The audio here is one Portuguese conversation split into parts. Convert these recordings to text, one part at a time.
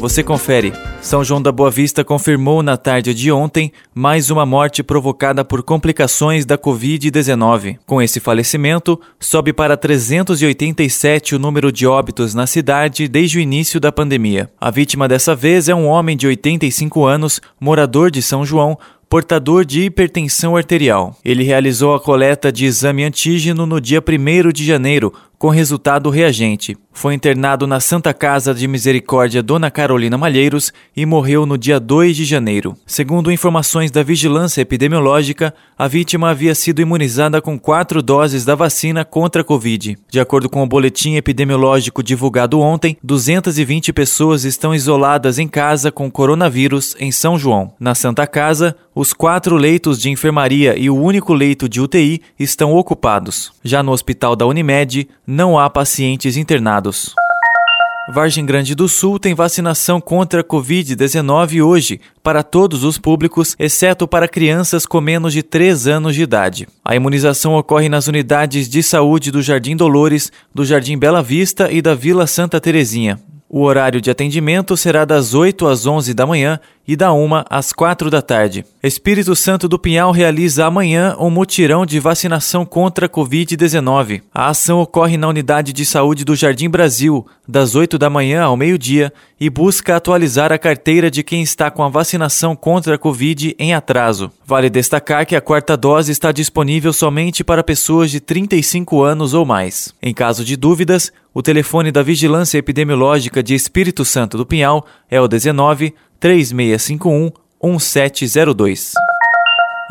você confere. São João da Boa Vista confirmou na tarde de ontem mais uma morte provocada por complicações da Covid-19. Com esse falecimento, sobe para 387 o número de óbitos na cidade desde o início da pandemia. A vítima dessa vez é um homem de 85 anos, morador de São João, portador de hipertensão arterial. Ele realizou a coleta de exame antígeno no dia 1 de janeiro, com resultado reagente. Foi internado na Santa Casa de Misericórdia Dona Carolina Malheiros e morreu no dia 2 de janeiro. Segundo informações da Vigilância Epidemiológica, a vítima havia sido imunizada com quatro doses da vacina contra a Covid. De acordo com o boletim epidemiológico divulgado ontem, 220 pessoas estão isoladas em casa com coronavírus em São João. Na Santa Casa, os quatro leitos de enfermaria e o único leito de UTI estão ocupados. Já no Hospital da Unimed, não há pacientes internados. Vargem Grande do Sul tem vacinação contra a Covid-19 hoje para todos os públicos, exceto para crianças com menos de 3 anos de idade. A imunização ocorre nas unidades de saúde do Jardim Dolores, do Jardim Bela Vista e da Vila Santa Terezinha. O horário de atendimento será das 8 às 11 da manhã e da 1 às 4 da tarde. Espírito Santo do Pinhal realiza amanhã um mutirão de vacinação contra a Covid-19. A ação ocorre na unidade de saúde do Jardim Brasil, das 8 da manhã ao meio-dia, e busca atualizar a carteira de quem está com a vacinação contra a Covid em atraso. Vale destacar que a quarta dose está disponível somente para pessoas de 35 anos ou mais. Em caso de dúvidas, o telefone da Vigilância Epidemiológica de Espírito Santo do Pinhal é o 19 3651 1702.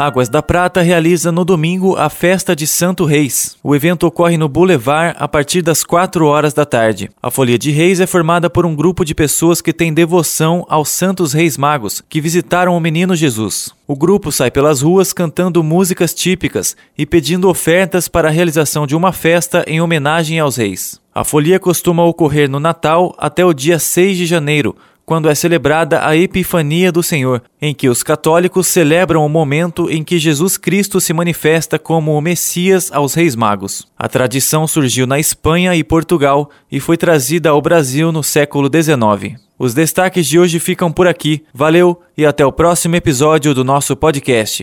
Águas da Prata realiza no domingo a festa de Santo Reis. O evento ocorre no Boulevard a partir das 4 horas da tarde. A Folia de Reis é formada por um grupo de pessoas que têm devoção aos Santos Reis Magos, que visitaram o Menino Jesus. O grupo sai pelas ruas cantando músicas típicas e pedindo ofertas para a realização de uma festa em homenagem aos reis. A folia costuma ocorrer no Natal até o dia 6 de janeiro, quando é celebrada a Epifania do Senhor, em que os católicos celebram o momento em que Jesus Cristo se manifesta como o Messias aos Reis Magos. A tradição surgiu na Espanha e Portugal e foi trazida ao Brasil no século XIX. Os destaques de hoje ficam por aqui. Valeu e até o próximo episódio do nosso podcast.